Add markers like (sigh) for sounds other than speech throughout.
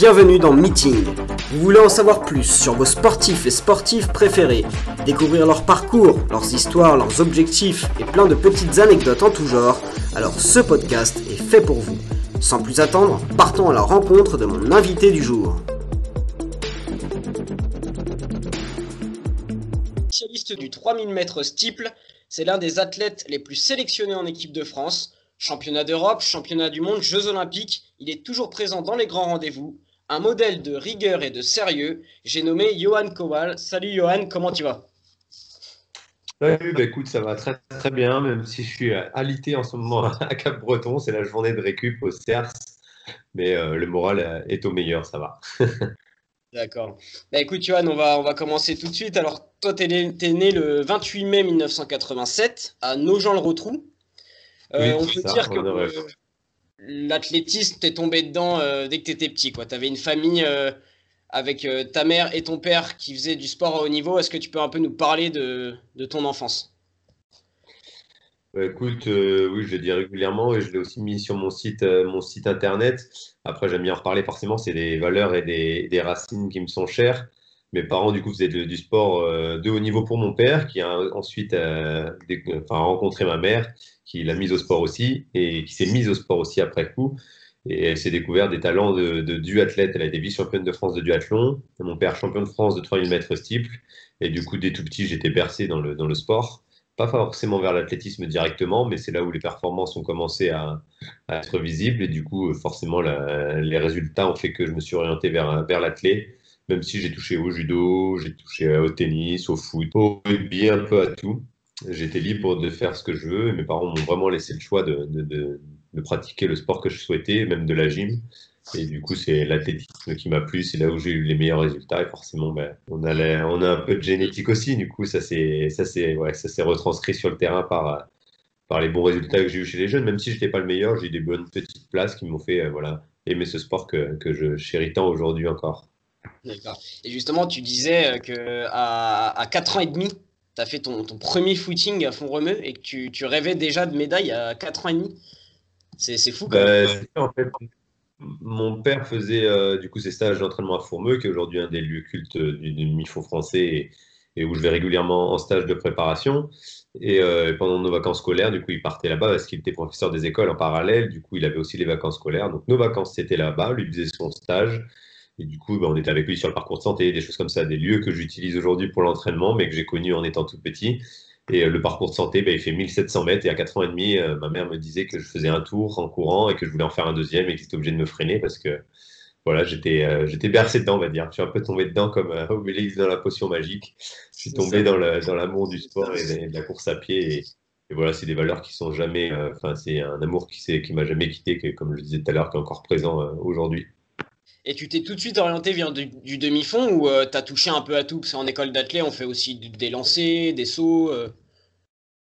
Bienvenue dans Meeting. Vous voulez en savoir plus sur vos sportifs et sportives préférés, découvrir leur parcours, leurs histoires, leurs objectifs et plein de petites anecdotes en tout genre, alors ce podcast est fait pour vous. Sans plus attendre, partons à la rencontre de mon invité du jour. Spécialiste du 3000 mètres steeple, c'est l'un des athlètes les plus sélectionnés en équipe de France. Championnat d'Europe, championnat du monde, Jeux olympiques, il est toujours présent dans les grands rendez-vous. Un modèle de rigueur et de sérieux, j'ai nommé Johan Kowal. Salut Johan, comment tu vas? Salut, bah écoute, ça va très très bien, même si je suis alité en ce moment (laughs) à Cap-Breton, c'est la journée de récup au CERS, mais euh, le moral est au meilleur, ça va. (laughs) D'accord. Bah écoute Johan, on va, on va commencer tout de suite. Alors toi, tu es, né le 28 mai 1987 à Nogent-le-Rotrou. Euh, on peut dire que euh, l'athlétisme, t'es tombé dedans euh, dès que t'étais petit. Tu avais une famille avec ta mère et ton père qui faisaient du sport à haut niveau. Est-ce que tu peux un peu nous parler de, ton enfance? Bah, écoute, oui, je le dis régulièrement et je l'ai aussi mis sur mon site, mon site internet. Après, j'aime bien en reparler forcément, c'est des valeurs et des, racines qui me sont chères. Mes parents, du coup, faisaient du sport de haut niveau pour mon père, qui a ensuite rencontré ma mère, qui l'a mise au sport aussi et qui s'est mise au sport aussi après coup. Et elle s'est découvert des talents de, de duathlète. Elle a été vice-championne de France de duathlon. Mon père, champion de France de 3000 mètres steeple. Et du coup, dès tout petit, j'étais bercé dans le, dans le sport. Pas forcément vers l'athlétisme directement, mais c'est là où les performances ont commencé à, être visibles. Et du coup, forcément, les résultats ont fait que je me suis orienté vers, vers l'athlète. Même si j'ai touché au judo, j'ai touché au tennis, au foot, au rugby, un peu à tout j'étais libre de faire ce que je veux. Et mes parents m'ont vraiment laissé le choix de, de, de, pratiquer le sport que je souhaitais, même de la gym. Et du coup, c'est l'athlétisme qui m'a plu. C'est là où j'ai eu les meilleurs résultats. Et forcément, ben, on, a on a un peu de génétique aussi. Du coup, ça s'est retranscrit sur le terrain par, par les bons résultats que j'ai eu chez les jeunes. Même si je n'étais pas le meilleur, j'ai eu des bonnes petites places qui m'ont fait euh, voilà, aimer ce sport que, que je chéris tant aujourd'hui encore. D'accord. Et justement, tu disais que à, à 4 ans et demi, tu as fait ton, premier footing à fond remue et que tu, rêvais déjà de médaille à 4 ans et demi. C'est fou quand bah, même. mon père faisait euh, du coup ses stages d'entraînement à Fourmeux, qui est aujourd'hui un des lieux cultes du, MIFO français et, où je vais régulièrement en stage de préparation. Et euh, pendant nos vacances scolaires, du coup, il partait là-bas parce qu'il était professeur des écoles en parallèle. Du coup, il avait aussi les vacances scolaires. Donc, nos vacances, c'était là-bas. Lui faisait son stage. Et du coup, bah, on était avec lui sur le parcours de santé, des choses comme ça, des lieux que j'utilise aujourd'hui pour l'entraînement, mais que j'ai connus en étant tout petit. Et euh, le parcours de santé, bah, il fait 1700 mètres et à 4 ans et demi, euh, ma mère me disait que je faisais un tour en courant et que je voulais en faire un deuxième et que j'étais obligé de me freiner parce que voilà, j'étais euh, j'étais bercé dedans, on va dire. Je suis un peu tombé dedans comme Obélix dans la potion magique. Je suis tombé dans l'amour du sport et de, la course à pied. Et, voilà, c'est des valeurs qui sont jamais. Enfin, c'est un amour qui, qui m'a jamais quitté, que, comme je le disais tout à l'heure, qui est encore présent aujourd'hui. Et tu t'es tout de suite orienté vers du, demi-fond ou euh, tu as touché un peu à tout? Parce qu'en école d'athlète, on fait aussi des lancers, des sauts. Euh.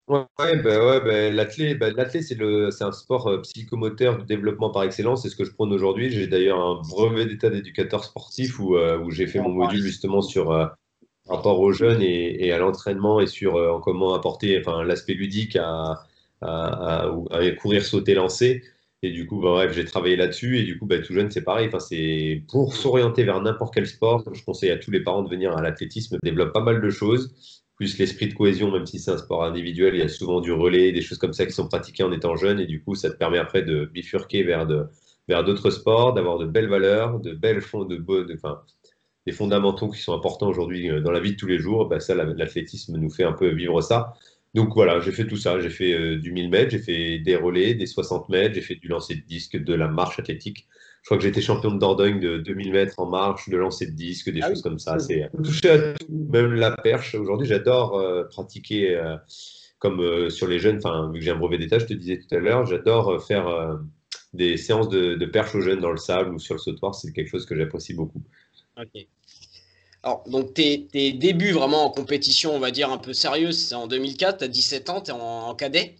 Ouais, bah ouais bah, l'athlète, bah, c'est, un sport euh, psychomoteur de développement par excellence. C'est ce que je prône aujourd'hui. J'ai d'ailleurs un brevet d'état d'éducateur sportif où, où j'ai fait mon module justement sur rapport aux jeunes et, à l'entraînement et sur comment apporter enfin, l'aspect ludique à, à, à, courir, sauter, lancer. Et du coup, bah, bref, j'ai travaillé là-dessus. Et du coup, bah, tout jeune, c'est pareil. Enfin, c'est pour s'orienter vers n'importe quel sport. Je conseille à tous les parents de venir à l'athlétisme. Développe pas mal de choses. Plus l'esprit de cohésion, même si c'est un sport individuel, il y a souvent du relais, des choses comme ça qui sont pratiquées en étant jeune. Et du coup, ça te permet après de bifurquer vers vers d'autres sports, d'avoir de belles valeurs, de belles fonds, de, de, enfin, des fondamentaux qui sont importants aujourd'hui euh, dans la vie de tous les jours. Bah, ça, l'athlétisme nous fait un peu vivre ça. Donc voilà, j'ai fait tout ça. J'ai fait euh, du 1000 mètres, j'ai fait des relais, des 60 mètres, j'ai fait du lancer de disque, de la marche athlétique. Je crois que j'étais champion de Dordogne de 2000 mètres en marche, de lancer de disque, des ah choses comme ça. C'est touché à tout, même la perche. Aujourd'hui, j'adore euh, pratiquer euh, comme sur les jeunes. Enfin, vu que j'ai un brevet d'état, je te disais tout à l'heure, j'adore faire des séances de, de, perche aux jeunes dans le sable ou sur le sautoir. C'est quelque chose que j'apprécie beaucoup. Ok. Alors, donc tes, débuts vraiment en compétition, on va dire un peu sérieuse, c'est en 2004, tu as 17 ans, tu es en, cadet.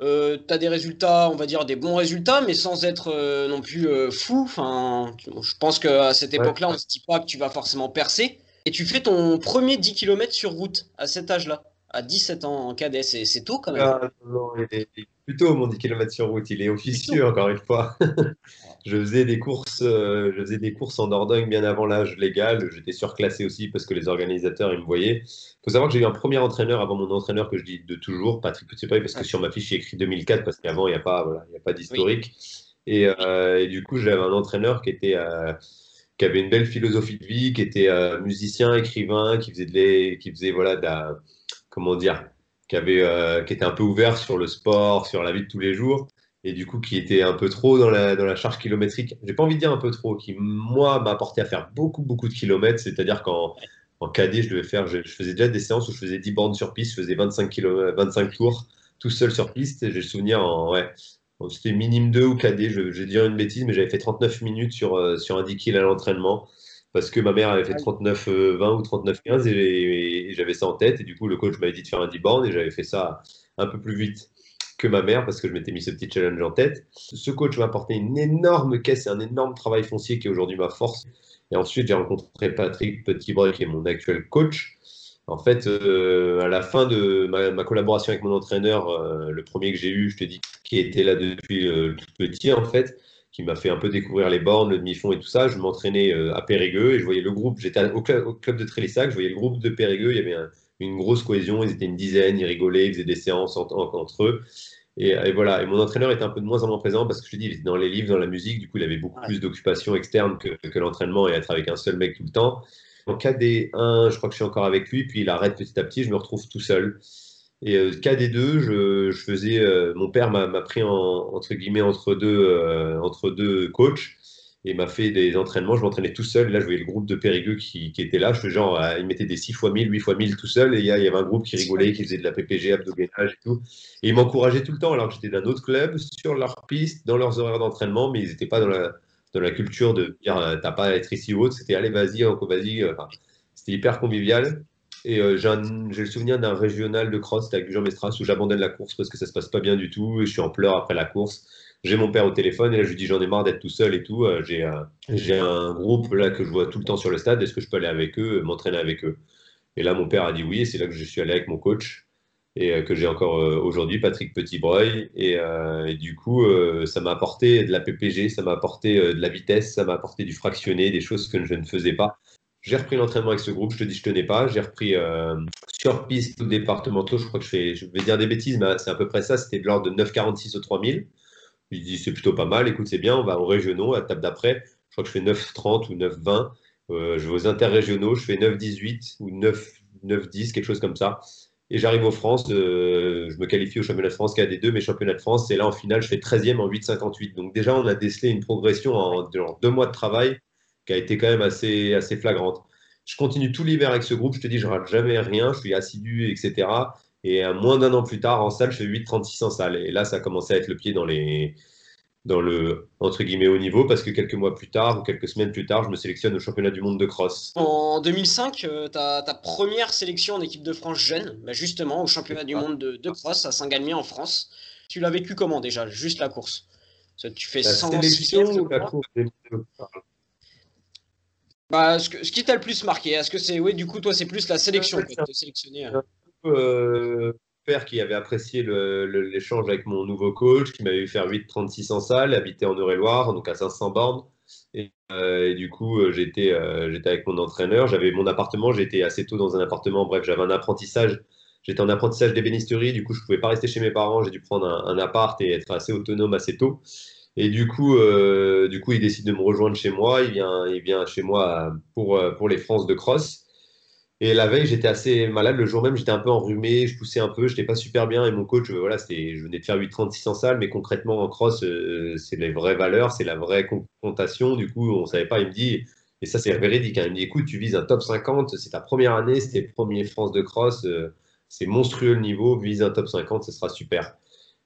Euh, tu as des résultats, on va dire des bons résultats, mais sans être euh, non plus euh, fou. Enfin, je pense qu'à cette époque-là, on ne se dit pas que tu vas forcément percer. Et tu fais ton premier 10 km sur route à cet âge-là. À 17 ans en cadet. C'est tôt quand même. Ah, non, il est plutôt mon 10 km sur route. Il est officieux, encore une fois. (laughs) je, faisais des courses, euh, je faisais des courses en Dordogne bien avant l'âge légal. J'étais surclassé aussi parce que les organisateurs ils me voyaient. Il faut savoir que j'ai eu un premier entraîneur avant mon entraîneur que je dis de toujours, Patrick Petitboy, parce que sur ma fiche, il écrit 2004 parce qu'avant, il n'y a pas, voilà, a pas d'historique. Euh, et, du coup, j'avais un entraîneur qui était. Euh, qui avait une belle philosophie de vie, qui était musicien, écrivain, qui faisait, de qui faisait voilà, de comment dire, qui, avait, euh, qui était un peu ouvert sur le sport, sur la vie de tous les jours, et du coup qui était un peu trop dans la, dans la charge kilométrique. J'ai pas envie de dire un peu trop, qui moi m'a apporté à faire beaucoup beaucoup de kilomètres, c'est-à-dire qu'en en KD, je devais faire, je, faisais déjà des séances où je faisais 10 bornes sur piste, je faisais 25, km, 25 tours tout seul sur piste, et j'ai le souvenir en, ouais, c'était minime 2 ou KD, je, je vais dire une bêtise, mais j'avais fait 39 minutes sur, euh, sur un 10 kg à l'entraînement parce que ma mère avait fait 39-20 euh, ou 39-15 et, j'avais ça en tête. Et du coup, le coach m'avait dit de faire un 10 bornes et j'avais fait ça un peu plus vite que ma mère parce que je m'étais mis ce petit challenge en tête. Ce coach m'a apporté une énorme caisse et un énorme travail foncier qui est aujourd'hui ma force. Et ensuite, j'ai rencontré Patrick Petitbreuil qui est mon actuel coach. En fait, euh, à la fin de ma, collaboration avec mon entraîneur, euh, le premier que j'ai eu, je te dis, qui était là depuis tout petit, en fait, qui m'a fait un peu découvrir les bornes, le demi-fond et tout ça. Je m'entraînais euh, à Périgueux et je voyais le groupe. J'étais au, club, de Trélissac, je voyais le groupe de Périgueux. Il y avait une grosse cohésion. Ils étaient une dizaine, ils rigolaient, ils faisaient des séances entre eux. Et, voilà. Et mon entraîneur était un peu de moins en moins présent parce que je te dis, il était dans les livres, dans la musique. Du coup, il avait beaucoup plus d'occupations externes que, que l'entraînement et être avec un seul mec tout le temps. En KD1, je crois que je suis encore avec lui. Puis il arrête petit à petit. Je me retrouve tout seul. Et euh, KD2, je, je faisais. Euh, mon père m'a pris en, entre guillemets entre deux, euh, entre deux coachs et m'a fait des entraînements. Je m'entraînais tout seul. Là, je voyais le groupe de Périgueux qui, était là. Je faisais genre, mettait des 6 fois 1000, 8 fois 1000 tout seul. Et il y, avait un groupe qui rigolait, qui faisait de la PPG, abdominage et tout. Et ils m'encourageaient tout le temps, alors que j'étais d'un autre club, sur leur piste, dans leurs horaires d'entraînement, mais ils n'étaient pas dans la, dans la culture de dire, t'as pas à être ici ou autre. C'était, allez, vas-y, vas-y. c'était hyper convivial. Et euh, j'ai le souvenir d'un régional de cross avec Jean Mestras où j'abandonne la course parce que ça se passe pas bien du tout et je suis en pleurs après la course. J'ai mon père au téléphone et là je lui dis j'en ai marre d'être tout seul et tout. Euh, j'ai un groupe là que je vois tout le temps sur le stade. Est-ce que je peux aller avec eux, m'entraîner avec eux? Et là mon père a dit oui et c'est là que je suis allé avec mon coach et euh, que j'ai encore aujourd'hui, Patrick Petitbreuil. Et, et du coup, ça m'a apporté de la PPG, ça m'a apporté de la vitesse, ça m'a apporté du fractionné, des choses que je ne faisais pas. J'ai repris l'entraînement avec ce groupe, je te dis, je tenais pas. J'ai repris euh, sur piste départementaux, je crois que je fais, je vais dire des bêtises, mais c'est à peu près ça, c'était de l'ordre de 9,46 au 3000. Je dis, c'est plutôt pas mal, écoute, c'est bien, on va aux régionaux, à la table d'après, je crois que je fais 9,30 ou 9,20. Euh, je vais aux interrégionaux, je fais 9,18 ou 9,10, quelque chose comme ça. Et j'arrive aux France, euh, je me qualifie au championnat de France KD2, mes championnats de France, et là en finale, je fais 13e en 8,58. Donc déjà, on a décelé une progression en deux mois de travail qui a été quand même assez, assez flagrante. Je continue tout l'hiver avec ce groupe, je te dis, je rate jamais rien, je suis assidu, etc. Et moins d'un an plus tard, en salle, je fais 8,36 en salle. Et là, ça a commencé à être le pied dans, les, dans le entre guillemets haut niveau parce que quelques mois plus tard ou quelques semaines plus tard, je me sélectionne au championnat du monde de cross. En 2005, euh, ta, première sélection en équipe de France jeune, bah, justement au championnat du monde de, cross à Saint-Galmier en France. Tu l'as vécu comment déjà Juste la course? Tu fais la sélection ou la course bah, ce, qui t'a le plus marqué, est-ce que c'est, oui, du coup, toi, c'est plus la sélection que tu sélectionné hein. euh, père qui avait apprécié l'échange avec mon nouveau coach, qui m'avait fait faire 8,36 en salle, habité en Eure-et-Loire, donc à 500 bornes. Et, euh, du coup, euh, j'étais j'étais avec mon entraîneur. J'avais mon appartement, j'étais assez tôt dans un appartement. Bref, j'avais un apprentissage. J'étais en apprentissage d'ébénisterie, du coup, je ne pouvais pas rester chez mes parents. J'ai dû prendre un, un appart et être assez autonome assez tôt. Et du coup, euh, du il décide de me rejoindre chez moi. Il vient, il vient chez moi pour, euh, pour les France de cross. Et la veille, j'étais assez malade. Le jour même, j'étais un peu enrhumé, je poussais un peu, je n'étais pas super bien. Et mon coach, voilà, je venais de faire 8,36 en salle, mais concrètement, en cross, euh, c'est les vraies valeurs, c'est la vraie confrontation. Du coup, on ne savait pas. Il me dit, et ça, c'est véridique, hein, il me dit, écoute, tu vises un top 50, c'est ta première année, c'était le premier France de cross, c'est monstrueux le niveau, vise un top 50, ce sera super.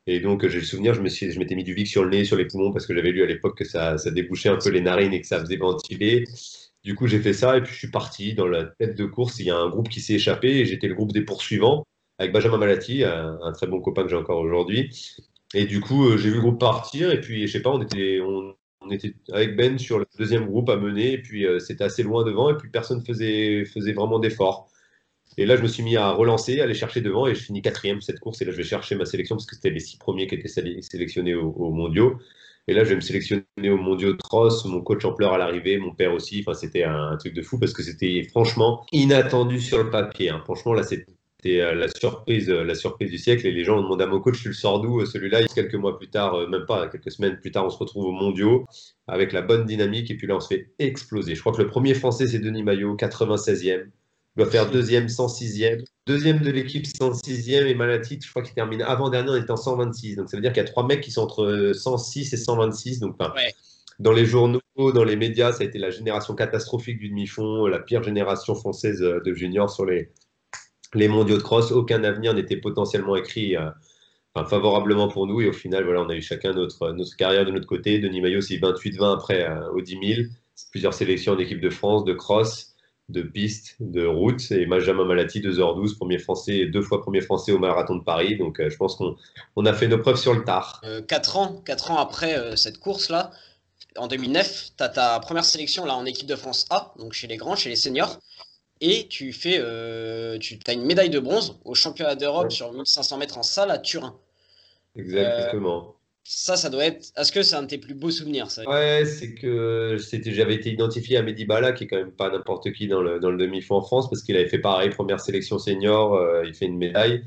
Et donc, j'ai le souvenir, je m'étais mis du Vic sur le nez, sur les poumons, parce que j'avais lu à l'époque que ça, ça, débouchait un peu les narines et que ça faisait ventiler. Du coup, j'ai fait ça et puis je suis parti dans la tête de course. Il y a un groupe qui s'est échappé et j'étais le groupe des poursuivants avec Benjamin Malati, un, très bon copain que j'ai encore aujourd'hui. Et du coup, euh, j'ai vu le groupe partir et puis, je sais pas, on était, on, était avec Ben sur le deuxième groupe à mener et puis euh, c'était assez loin devant et puis personne faisait, faisait vraiment d'efforts. Et là, je me suis mis à relancer, à aller chercher devant, et je finis quatrième cette course. Et là, je vais chercher ma sélection parce que c'était les six premiers qui étaient sélectionnés aux, mondiaux. Et là, je vais me sélectionner aux mondiaux de cross, mon coach en pleurs à l'arrivée, mon père aussi. Enfin, c'était un, truc de fou parce que c'était franchement inattendu sur le papier. Hein. Franchement, là, c'était euh, la surprise, euh, la surprise du siècle. Et les gens ont demandé à mon coach, tu le sors d'où euh, celui-là? Quelques mois plus tard, même pas, quelques semaines plus tard, on se retrouve aux mondiaux avec la bonne dynamique. Et puis là, on se fait exploser. Je crois que le premier français, c'est Denis Maillot, 96e. Il doit faire deuxième, 106e. Deuxième de l'équipe, 106e. Et Malatit, je crois qu'il termine avant-dernier, en 126. Donc ça veut dire qu'il y a trois mecs qui sont entre 106 et 126. Donc, dans les journaux, dans les médias, ça a été la génération catastrophique du demi-fond, la pire génération française de juniors sur les, les mondiaux de cross, aucun avenir n'était potentiellement écrit euh, favorablement pour nous. Et au final, voilà, on a eu chacun notre, notre carrière de notre côté. Denis Maillot, c'est 28-20 après euh, au 10 000. Plusieurs sélections d'équipe de France, de cross, de piste, de route. Et Benjamin Malati, 2h12, premier français, deux fois premier français au marathon de Paris. Donc euh, je pense qu'on on a fait nos preuves sur le tard. Quatre ans, quatre ans après cette course-là, en 2009, tu as ta première sélection là, en équipe de France A, donc chez les grands, chez les seniors et tu fais, euh, tu as une médaille de bronze au championnat d'Europe sur 1500 mètres en salle à Turin. Exactement. Euh, ça, ça doit être. Est-ce que c'est un de tes plus beaux souvenirs ça? Ouais, c'est que j'avais été identifié à Mehdi Bala, qui est quand même pas n'importe qui dans le, dans le demi-fond en France, parce qu'il avait fait pareil, première sélection senior, euh, il fait une médaille.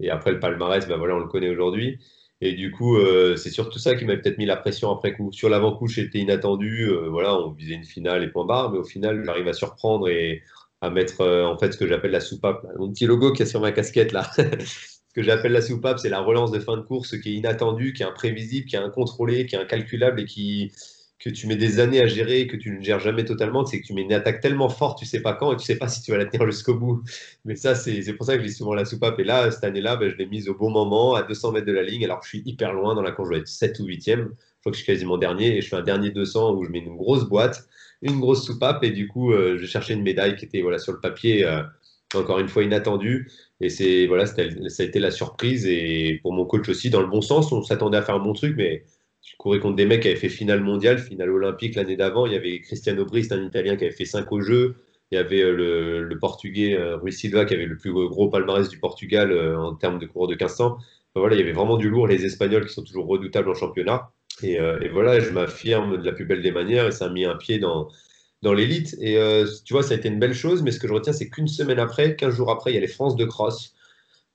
Et après le palmarès, ben voilà, on le connaît aujourd'hui. Et du coup, c'est surtout ça qui m'a peut-être mis la pression après coup. Sur l'avant-coup, j'étais inattendu. voilà, on visait une finale et point barre, mais au final, j'arrive à surprendre et à mettre euh, en fait ce que j'appelle la soupape. Mon petit logo qui est sur ma casquette là. (laughs) que j'appelle la soupape, c'est la relance de fin de course qui est inattendue, qui est imprévisible, qui est incontrôlée, qui est incalculable et qui que tu mets des années à gérer, que tu ne gères jamais totalement, c'est que tu mets une attaque tellement forte, tu sais pas quand et tu sais pas si tu vas la tenir jusqu'au bout. Mais ça, c'est pour ça que dis souvent la soupape. Et là, cette année-là, ben, je l'ai mise au bon moment, à 200 mètres de la ligne, alors que je suis hyper loin dans la course, je vais être 7 ou 8e. Je crois que je suis quasiment dernier et je fais un dernier 200 où je mets une grosse boîte une grosse soupape et du coup, euh, je cherchais une médaille qui était voilà, sur le papier, euh, encore une fois inattendue. Et c'est voilà, ça a été la surprise. Et pour mon coach aussi, dans le bon sens, on s'attendait à faire un bon truc, mais je courais contre des mecs qui avaient fait finale mondiale, finale olympique l'année d'avant. Il y avait Cristiano Brist, un Italien qui avait fait 5 au jeu. Il y avait euh, le, Portugais Rui Silva qui avait le plus gros palmarès du Portugal en termes de cours de 1500. voilà, il y avait vraiment du lourd. Les Espagnols qui sont toujours redoutables en championnat. Euh, et, voilà, je m'affirme de la plus belle des manières et ça a mis un pied dans, dans l'élite. Et euh, tu vois, ça a été une belle chose, mais ce que je retiens, c'est qu'une semaine après, 15 jours après, il y a les France de cross,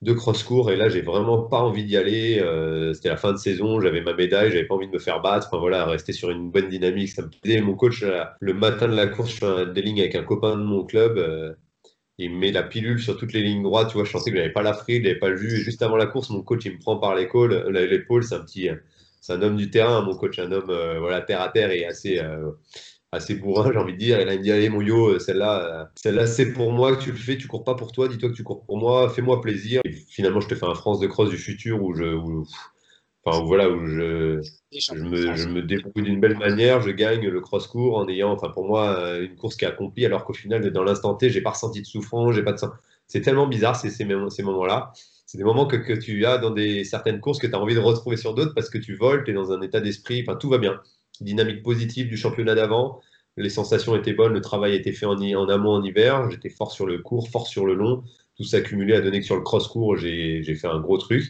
de cross court, et là, j'ai vraiment pas envie d'y aller. Euh, c'était la fin de saison, j'avais ma médaille, j'avais pas envie de me faire battre. Enfin voilà, rester sur une bonne dynamique, ça me plaisait. Mon coach, le matin de la course, je fais des lignes avec un copain de mon club. il me met la pilule sur toutes les lignes droites, tu vois, je pensais que j'avais pas la fride, j'avais pas le jus. Et juste avant la course, mon coach, il me prend par l'épaule, l'épaule, c'est un petit, c'est un homme du terrain, mon coach, un homme euh, voilà, terre à terre et assez, euh, assez bourrin, j'ai envie de dire. Et là, il me dit Allez, mon yo, euh, celle-là, celle-là c'est pour moi que tu le fais, tu cours pas pour toi, dis-toi que tu cours pour moi, fais-moi plaisir. Et finalement, je te fais un France de cross du futur où je. enfin, voilà, où je, me, débrouille d'une belle manière, je gagne le cross-court en ayant, enfin, pour moi, une course qui est accomplie, alors qu'au final, dans l'instant T, j'ai pas ressenti de souffrance, j'ai pas de. C'est tellement bizarre ces, moments-là c'est des moments que, tu as dans certaines courses que tu as envie de retrouver sur d'autres parce que tu voles, tu es dans un état d'esprit, enfin tout va bien. Dynamique positive du championnat d'avant, les sensations étaient bonnes, le travail était fait en, amont en hiver, j'étais fort sur le court, fort sur le long, tout s'accumulait à donner que sur le cross-court, j'ai fait un gros truc.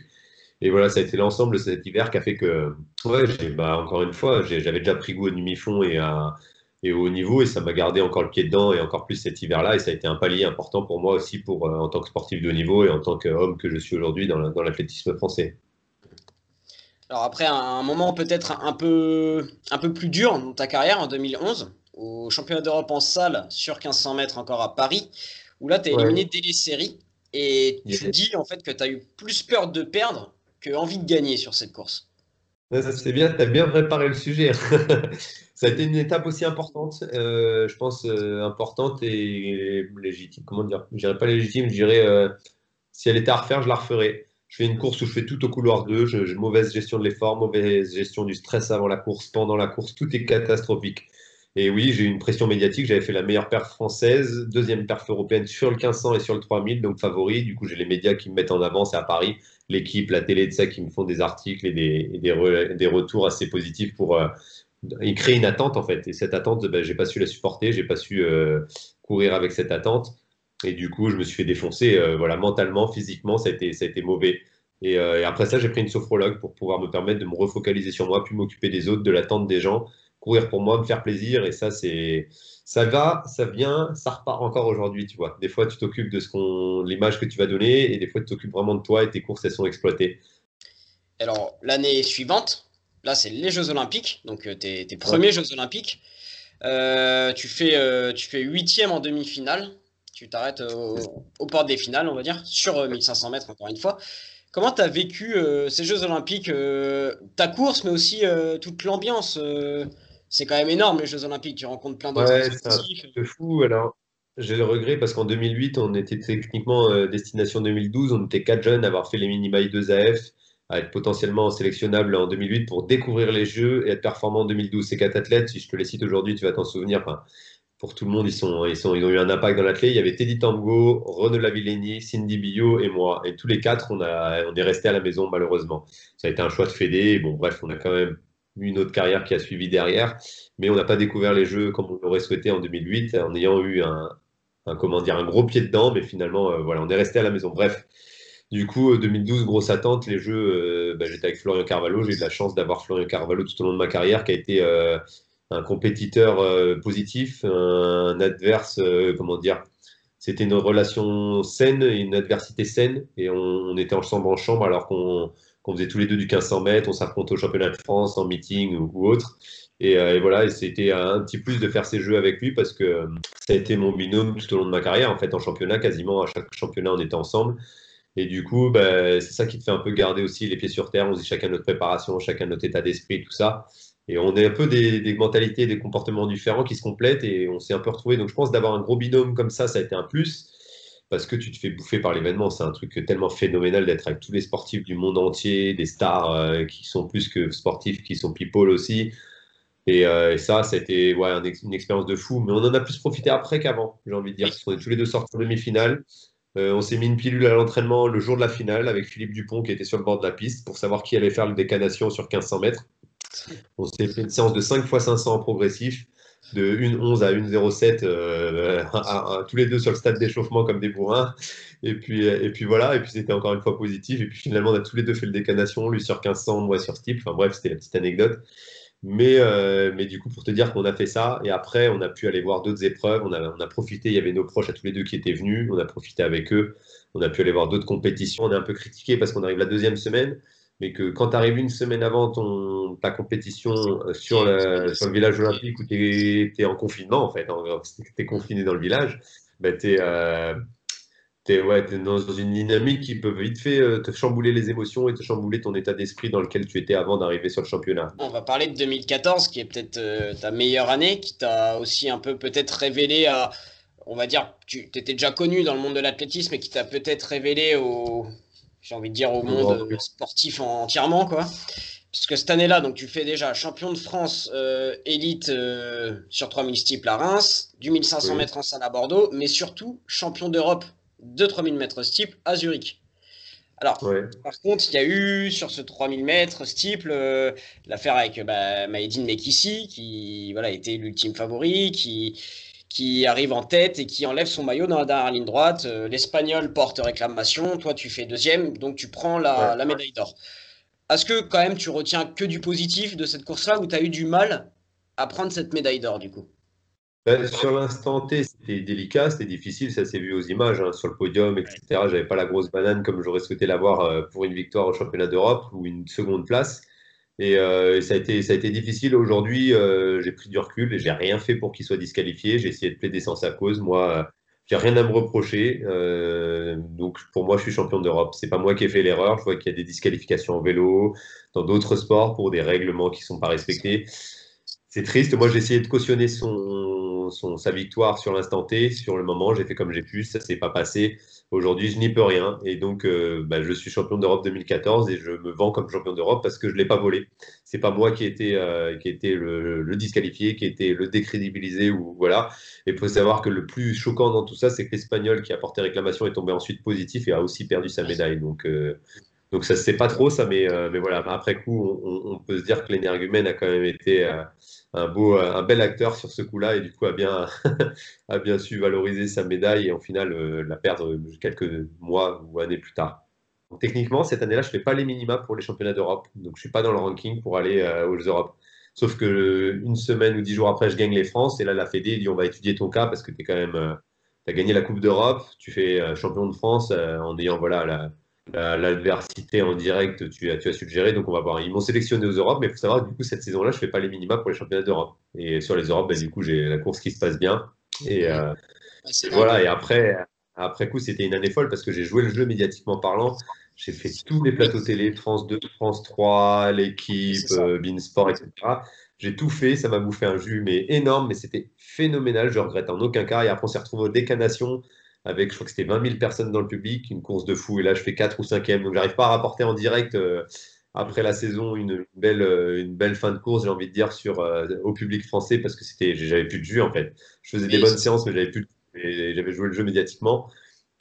Et voilà, ça a été l'ensemble de cet hiver qui a fait que, ouais, bah, encore une fois, j'avais déjà pris goût au demi-fond et au haut niveau et ça m'a gardé encore le pied dedans et encore plus cet hiver-là et ça a été un palier important pour moi aussi euh, en tant que sportif de haut niveau et en tant qu'homme que je suis aujourd'hui dans, l'athlétisme français. Alors après un, moment peut-être un peu, un peu plus dur dans ta carrière en 2011 au championnat d'Europe en salle sur 1500 mètres encore à Paris où là tu as éliminé dès les séries et tu dis en fait que tu as eu plus peur de perdre que envie de gagner sur cette course. c'est bien, tu as bien préparé le sujet. (laughs) ça a été une étape aussi importante, euh, je pense, euh, importante et légitime. Comment dire? Je dirais pas légitime, je dirais euh, si elle était à refaire, je la referais. Je fais une course où je fais tout au couloir 2, j'ai mauvaise gestion de l'effort, mauvaise gestion du stress avant la course, pendant la course, tout est catastrophique. Et oui, j'ai eu une pression médiatique, j'avais fait la meilleure perf française, deuxième perf européenne sur le 1500 et sur le 3000, donc favori. Du coup, j'ai les médias qui me mettent en avant, c'est à Paris, l'équipe, la télé, de ça, qui me font des articles et des, des, des retours assez positifs pour il crée une attente en fait. Et cette attente, ben, j'ai pas su la supporter, j'ai pas su euh, courir avec cette attente. Et du coup, je me suis fait défoncer, voilà, mentalement, physiquement, ça a été, ça a été mauvais. Et, et après ça, j'ai pris une sophrologue pour pouvoir me permettre de me refocaliser sur moi, puis m'occuper des autres, de l'attente des gens, courir pour moi, me faire plaisir. Et ça, c'est ça va, ça vient, ça repart encore aujourd'hui, tu vois. Des fois, tu t'occupes de ce qu'on, l'image que tu vas donner, et des fois, tu t'occupes vraiment de toi et tes courses, elles sont exploitées. Alors, l'année suivante, là, c'est les Jeux Olympiques, donc euh, tes, premiers Jeux Olympiques. Euh, tu fais euh, tu fais huitième en demi-finale. Tu t'arrêtes au, aux portes des finales, on va dire, sur 1500 mètres, encore une fois. Comment tu as vécu ces Jeux Olympiques Ta course, mais aussi toute l'ambiance c'est quand même énorme les Jeux Olympiques. Tu rencontres plein d'autres ouais, c'est un fou. Alors, j'ai le regret parce qu'en 2008, on était techniquement euh, destination 2012. On était quatre jeunes à avoir fait les minima 2 AF, à être potentiellement sélectionnables en 2008 pour découvrir les Jeux et être performants en 2012. Ces quatre athlètes, si je te les cite aujourd'hui, tu vas t'en souvenir. Pour tout le monde, ils, ont eu un impact dans l'athlète. Il y avait Teddy Tango, Renaud Lavillenie, Cindy Billot et moi. Et tous les quatre, on, est restés à la maison malheureusement. Ça a été un choix de fédé. Bon, bref, on a quand même une autre carrière qui a suivi derrière, mais on n'a pas découvert les jeux comme on l'aurait souhaité en 2008, en ayant eu un, gros pied dedans, mais finalement, euh, on est resté à la maison. Bref, du coup, 2012, euh, grosse attente, les jeux, euh, bah, j'étais avec Florian Carvalho, j'ai eu la chance d'avoir Florian Carvalho tout au long de ma carrière, qui a été un compétiteur positif, un adverse, comment dire, c'était une relation saine une adversité saine, et on, on était ensemble en chambre alors qu'on faisait tous les deux du 1500 mètres, on s'affrontait au championnat de France en meeting ou, autre. Euh, et, voilà, et c'était un petit plus de faire ces jeux avec lui parce que euh, ça a été mon binôme tout au long de ma carrière. En fait, en championnat, quasiment à chaque championnat, on était ensemble. Et du coup, bah, c'est ça qui te fait un peu garder aussi les pieds sur terre. On se chacun notre préparation, chacun notre état d'esprit, tout ça. Et on est un peu des, mentalités, des comportements différents qui se complètent et on s'est un peu retrouvés. Donc je pense d'avoir un gros binôme comme ça, ça a été un plus parce que tu te fais bouffer par l'événement. C'est un truc tellement phénoménal d'être avec tous les sportifs du monde entier, des stars euh, qui sont plus que sportifs, qui sont people aussi. Et, euh, ça, c'était ouais, une expérience de fou. Mais on en a plus profité après qu'avant, j'ai envie de dire. On est tous les deux sortis en demi-finale. Euh, on s'est mis une pilule à l'entraînement le jour de la finale avec Philippe Dupont qui était sur le bord de la piste pour savoir qui allait faire le décanation sur 1500 mètres. On s'est fait une séance de 5 x 500 progressif de 1,11 à 1,07 euh, (laughs) tous les deux sur le stade d'échauffement comme des bourrins. Et puis, et puis voilà, et puis c'était encore une fois positif. Et puis finalement, on a tous les deux fait le décanation, lui sur 1500, moi sur steeple. Enfin bref, c'était la petite anecdote. Mais, euh, mais du coup, pour te dire qu'on a fait ça, et après, on a pu aller voir d'autres épreuves. On a, on a profité, il y avait nos proches à tous les deux qui étaient venus. On a profité avec eux. On a pu aller voir d'autres compétitions. On est un peu critiqué parce qu'on arrive la deuxième semaine mais que quand tu arrives une semaine avant ton, ta compétition euh, sur, sur le village olympique où tu es, en confinement, en fait, tu es confiné dans le village, ben tu es, euh, ouais, dans une dynamique qui peut vite fait euh, te chambouler les émotions et te chambouler ton état d'esprit dans lequel tu étais avant d'arriver sur le championnat. On va parler de 2014, qui est peut-être ta meilleure année, qui t'a aussi un peu peut-être révélé à on va dire, tu étais déjà connu dans le monde de l'athlétisme et qui t'a peut-être révélé au, j'ai envie de dire, au monde sportif entièrement, quoi. Parce que cette année-là, donc tu fais déjà champion de France euh, élite euh, sur 3000 steeple à Reims, du 1500 mètres en salle à Bordeaux, mais surtout champion d'Europe de 3000 mètres steeple à Zurich. Alors, par contre, il y a eu sur ce 3000 mètres steeple euh, l'affaire avec bah, Maïdine Mekissi, qui voilà, était l'ultime favori, qui, qui arrive en tête et qui enlève son maillot dans la dernière ligne droite. Euh, L'Espagnol porte réclamation, toi tu fais deuxième, donc tu prends la, médaille d'or. Est-ce que quand même tu retiens que du positif de cette course-là ou tu as eu du mal à prendre cette médaille d'or du coup? Ben, sur l'instant T, c'était délicat, c'était difficile, ça s'est vu aux images, hein, sur le podium, etc. J'avais pas la grosse banane comme j'aurais souhaité l'avoir euh, pour une victoire au championnat d'Europe ou une seconde place. Euh, et, ça, a été, ça a été difficile. Aujourd'hui, euh, j'ai pris du recul et j'ai rien fait pour qu'il soit disqualifié. J'ai essayé de plaider sans sa cause. Moi, j'ai rien à me reprocher. Euh, donc, pour moi, je suis champion d'Europe. C'est pas moi qui ai fait l'erreur. Je vois qu'il y a des disqualifications en vélo, dans d'autres sports pour des règlements qui sont pas respectés. C'est triste. Moi, j'ai essayé de cautionner son, sa victoire sur l'instant T, sur le moment. J'ai fait comme j'ai pu. Ça s'est pas passé. Aujourd'hui, je n'y peux rien. Et donc, euh, bah, je suis champion d'Europe 2014 et je me vends comme champion d'Europe parce que je ne l'ai pas volé. C'est pas moi qui ai été, euh, qui été le, disqualifié, qui ai été le décrédibilisé. Ou, voilà. Et il faut savoir que le plus choquant dans tout ça, c'est que l'Espagnol qui a porté réclamation est tombé ensuite positif et a aussi perdu sa médaille. Donc, euh, Donc ça se sait pas trop ça, mais, mais voilà, après coup, on, peut se dire que l'énergumène a quand même été un beau, un bel acteur sur ce coup-là et du coup a bien, (laughs) a bien su valoriser sa médaille et en final la perdre quelques mois ou années plus tard. techniquement, cette année-là, je fais pas les minima pour les championnats d'Europe, donc je suis pas dans le ranking pour aller aux Europes. Sauf que une semaine ou dix jours après, je gagne les France. Et là, la Fédé dit on va étudier ton cas parce que tu quand même. Euh, as gagné la Coupe d'Europe, tu fais euh, champion de France euh, en ayant voilà, l'adversité en direct, tu as, tu as su le gérer. Donc on va voir. Ils m'ont sélectionné aux Europes, mais il faut savoir du coup, cette saison-là, je fais pas les minima pour les championnats d'Europe. Et sur les Europes, ben, du coup, j'ai la course qui se passe bien. Et voilà. Et après, après coup, c'était une année folle parce que j'ai joué le jeu médiatiquement parlant. J'ai fait tous les plateaux télé, France 2, France 3, l'équipe, euh, Beansport, etc. J'ai tout fait, ça m'a bouffé un jus, mais énorme, mais c'était phénoménal. Je regrette en aucun cas. Et après, on s'est retrouvé aux décanations avec, je crois que c'était 20 000 personnes dans le public, une course de fou. Et là, je fais 4 ou 5e. Donc, j'arrive pas à rapporter en direct euh, après la saison une belle, euh, une belle fin de course, j'ai envie de dire, sur, au public français parce que c'était, j'avais plus de jus en fait. Je faisais des bonnes séances, mais j'avais plus de... j'avais joué le jeu médiatiquement.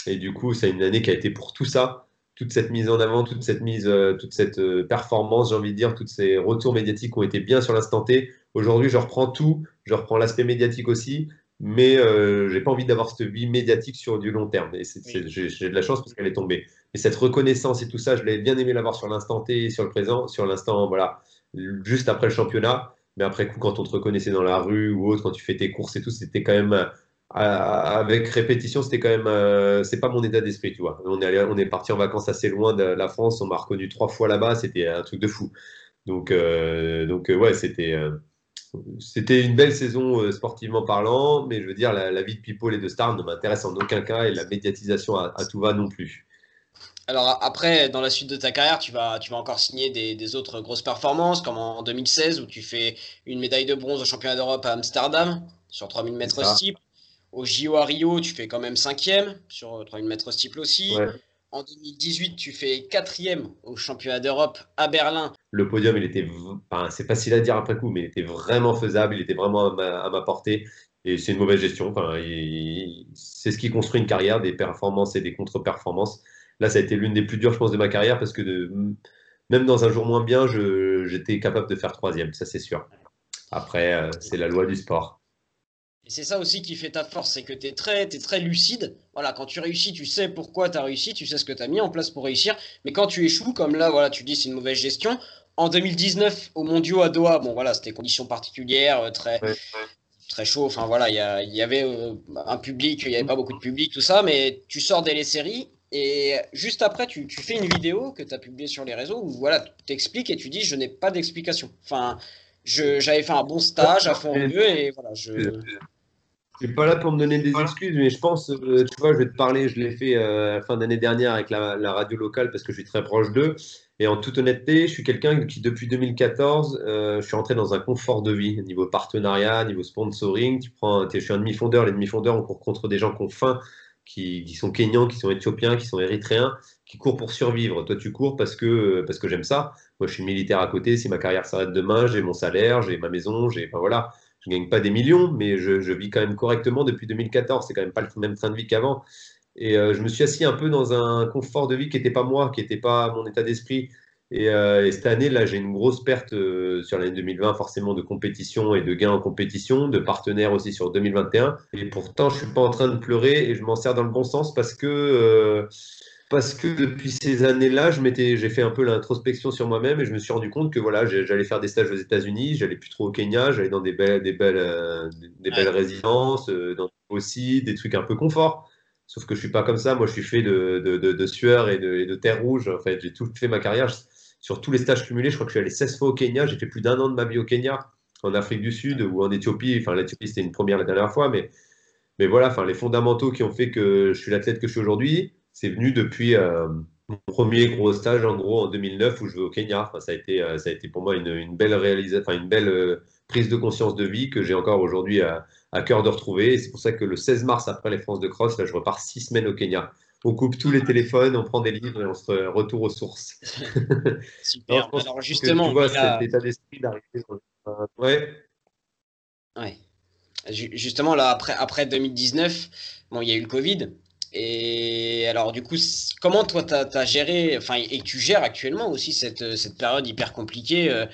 Et du coup, c'est une année qui a été pour tout ça toute cette mise en avant, toute cette mise, euh, toute cette euh, performance, j'ai envie de dire, tous ces retours médiatiques ont été bien sur l'instant T. Aujourd'hui, je reprends tout, je reprends l'aspect médiatique aussi, mais euh, j'ai pas envie d'avoir cette vie médiatique sur du long terme. Et j'ai de la chance parce qu'elle est tombée. Et cette reconnaissance et tout ça, je l'ai bien aimé l'avoir sur l'instant T, sur le présent, sur l'instant, voilà, juste après le championnat. Mais après coup, quand on te reconnaissait dans la rue ou autre, quand tu fais tes courses et tout, c'était quand même avec répétition, c'était quand même, euh, c'est pas mon état d'esprit, tu vois. On est, on est parti en vacances assez loin de la France, on m'a reconnu trois fois là-bas, c'était un truc de fou. Donc, euh, donc euh, ouais, c'était, c'était une belle saison sportivement parlant, mais je veux dire, la, vie de People et de Star ne m'intéresse en aucun cas et la médiatisation à, tout va non plus. Alors après, dans la suite de ta carrière, tu vas, tu vas encore signer des, des autres grosses performances, comme en 2016 où tu fais une médaille de bronze au championnat d'Europe à Amsterdam sur 3000 mètres steeple. Au JO à Rio, tu fais quand même cinquième sur 3000 mètres steeple aussi. En 2018, tu fais quatrième au championnat d'Europe à Berlin. Le podium, il était, c'est facile à dire après coup, mais il était vraiment faisable, il était vraiment à ma, portée. Et c'est une mauvaise gestion. C'est ce qui construit une carrière, des performances et des contre-performances. Là, ça a été l'une des plus dures, je pense, de ma carrière parce que même dans un jour moins bien, j'étais capable de faire troisième, ça c'est sûr. Après, euh, c'est la loi du sport. Et c'est ça aussi qui fait ta force, c'est que tu es très, es très lucide. Voilà, quand tu réussis, tu sais pourquoi tu as réussi, tu sais ce que tu as mis en place pour réussir. Mais quand tu échoues, comme là, voilà, tu dis c'est une mauvaise gestion. En 2019, au Mondiaux à Doha, bon voilà, c'était conditions particulières, euh, très, très chaud. Enfin voilà, il y, avait euh, un public, il n'y avait pas beaucoup de public, tout ça. Mais tu sors des séries et juste après, tu, fais une vidéo que tu as publiée sur les réseaux où voilà, tu expliques et tu dis je n'ai pas d'explication. Enfin, j'avais fait un bon stage à fond et voilà, je. Je suis pas là pour me donner des excuses, mais je pense, euh, tu vois, je vais te parler, je l'ai fait euh, à la fin d'année dernière avec la, radio locale parce que je suis très proche d'eux. Et en toute honnêteté, je suis quelqu'un qui, depuis 2014, euh, je suis entré dans un confort de vie, niveau partenariat, niveau sponsoring. Tu prends, je suis un demi-fondeur. Les demi-fondeurs, on court contre des gens qui ont faim, qui, qui, sont kenyans, qui sont éthiopiens, qui sont érythréens, qui courent pour survivre. Toi, tu cours parce que, parce que j'aime ça. Moi, je suis militaire à côté. Si ma carrière s'arrête demain, j'ai mon salaire, j'ai ma maison, j'ai, enfin voilà je gagne pas des millions, mais je, vis quand même correctement depuis 2014. C'est quand même pas le même train de vie qu'avant. Et euh, je me suis assis un peu dans un confort de vie qui n'était pas moi, qui n'était pas mon état d'esprit. Et, euh, cette année, là, j'ai une grosse perte euh, sur l'année 2020, forcément, de compétition et de gains en compétition, de partenaires aussi sur 2021. Et pourtant, je suis pas en train de pleurer et je m'en sers dans le bon sens parce que parce que depuis ces années-là, j'ai fait un peu l'introspection sur moi-même et je me suis rendu compte que voilà, j'allais faire des stages aux États-Unis, j'allais plus trop au Kenya, j'allais dans des belles, des belles, euh, des, belles résidences, euh, dans, aussi des trucs un peu confort. Sauf que je suis pas comme ça. Moi, je suis fait de, de, de, sueur et de, terre rouge. En fait, j'ai tout fait ma carrière sur tous les stages cumulés. Je crois que je suis allé 16 fois au Kenya. J'ai fait plus d'un an de ma vie au Kenya, en Afrique du Sud ou en Éthiopie. Enfin, l'Éthiopie c'était une première la dernière fois, mais mais voilà, enfin les fondamentaux qui ont fait que je suis l'athlète que je suis aujourd'hui c'est venu depuis euh, mon premier gros stage en gros en 2009 où je vais au Kenya. ça, a été, euh, ça a été pour moi une, belle réalisation, une belle euh, prise de conscience de vie que j'ai encore aujourd'hui à, cœur de retrouver. Et c'est pour ça que le 16 mars, après les France de Cross, là, je repars six semaines au Kenya. On coupe tous les téléphones, on prend des livres et on se retourne aux sources. (laughs) Super. Alors, justement, tu vois cet état d'esprit d'arriver. Ouais. Ouais. Justement, là, après, après 2019, bon, il y a eu le Covid. Et alors, du coup, comment toi, tu as, géré, enfin, et tu gères actuellement aussi cette, cette période hyper compliquée euh,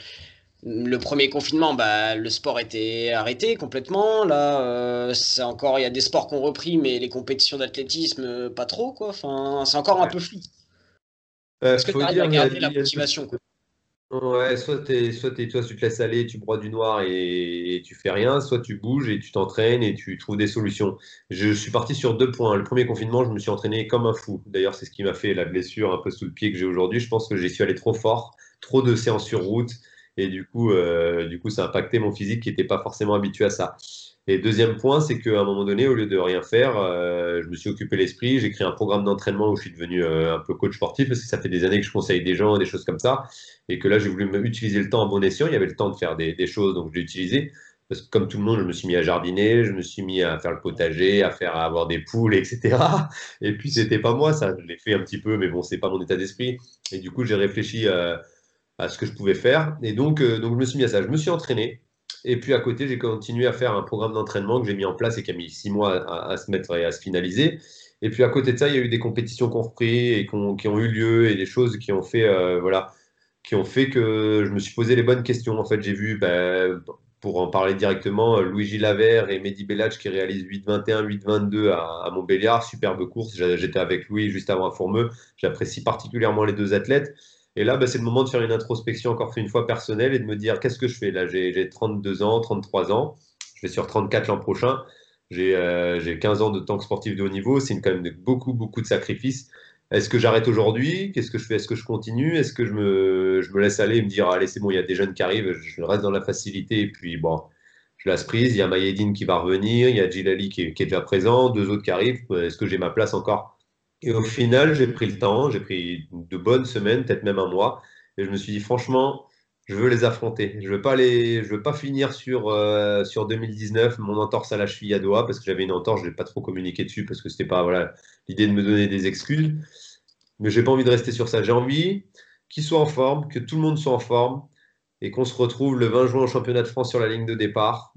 Le premier confinement, bah, le sport était arrêté complètement. Là, euh, c'est encore, il y a des sports qui ont repris, mais les compétitions d'athlétisme, euh, pas trop, quoi. Enfin, c'est encore un peu flou. Est-ce que tu arrives à garder la motivation quoi? Ouais, soit, soit, toi, tu te laisses aller, tu broies du noir et, tu fais rien, soit tu bouges et tu t'entraînes et tu trouves des solutions. Je suis parti sur deux points. Le premier confinement, je me suis entraîné comme un fou. D'ailleurs, c'est ce qui m'a fait la blessure un peu sous le pied que j'ai aujourd'hui. Je pense que j'ai su aller trop fort, trop de séances sur route et du coup, euh, du coup, ça a impacté mon physique qui n'était pas forcément habitué à ça. Et deuxième point, c'est qu'à un moment donné, au lieu de rien faire, euh, je me suis occupé l'esprit, j'ai créé un programme d'entraînement où je suis devenu euh, un peu coach sportif parce que ça fait des années que je conseille des gens, des choses comme ça, et que là, j'ai voulu utiliser le temps en bon escient. Il y avait le temps de faire des, choses, donc je l'ai utilisé. Parce que comme tout le monde, je me suis mis à jardiner, je me suis mis à faire le potager, à faire à avoir des poules, etc. (laughs) Et puis c'était pas moi, ça, je l'ai fait un petit peu, mais bon, c'est pas mon état d'esprit. Et du coup, j'ai réfléchi à, à, ce que je pouvais faire. Et donc, euh, donc, je me suis mis à ça. Je me suis entraîné. Et puis à côté, j'ai continué à faire un programme d'entraînement que j'ai mis en place et qui a mis six mois à, se mettre et à se finaliser. Et puis à côté de ça, il y a eu des compétitions qu'on repris et qui ont eu lieu et des choses qui ont fait, euh, voilà, qui ont fait que je me suis posé les bonnes questions. En fait, j'ai vu, ben, pour en parler directement, Luigi Lavert et Mehdi Bellach qui réalisent 8-21, 8-22 à, Montbéliard. Superbe course. J'étais avec Louis juste avant à Fourmeux. J'apprécie particulièrement les deux athlètes. Et là, bah, c'est le moment de faire une introspection encore une fois personnelle et de me dire qu'est-ce que je fais là? J'ai 32 ans, 33 ans, je vais sur 34 l'an prochain, j'ai 15 euh, ans de temps sportif de haut niveau, c'est quand même beaucoup, beaucoup de sacrifices. Est-ce que j'arrête aujourd'hui? Qu'est-ce que je fais? Est-ce que je continue? Est-ce que je me, laisse aller et me dire allez, c'est bon, il y a des jeunes qui arrivent, je reste dans la facilité et puis bon, je laisse prise. Il y a Mayedine qui va revenir, il y a Gilali qui, qui est déjà présent, deux autres qui arrivent. Est-ce que j'ai ma place encore? Et au final, j'ai pris le temps, j'ai pris de bonnes semaines, peut-être même un mois, et je me suis dit franchement, je veux les affronter. Je veux pas les, je veux pas finir sur euh, sur 2019, mon entorse à la cheville à doigt parce que j'avais une entorse, je n'ai pas trop communiqué dessus parce que c'était pas voilà l'idée de me donner des excuses. Mais j'ai pas envie de rester sur ça. J'ai envie qu'ils soient en forme, que tout le monde soit en forme et qu'on se retrouve le 20 juin au championnat de France sur la ligne de départ,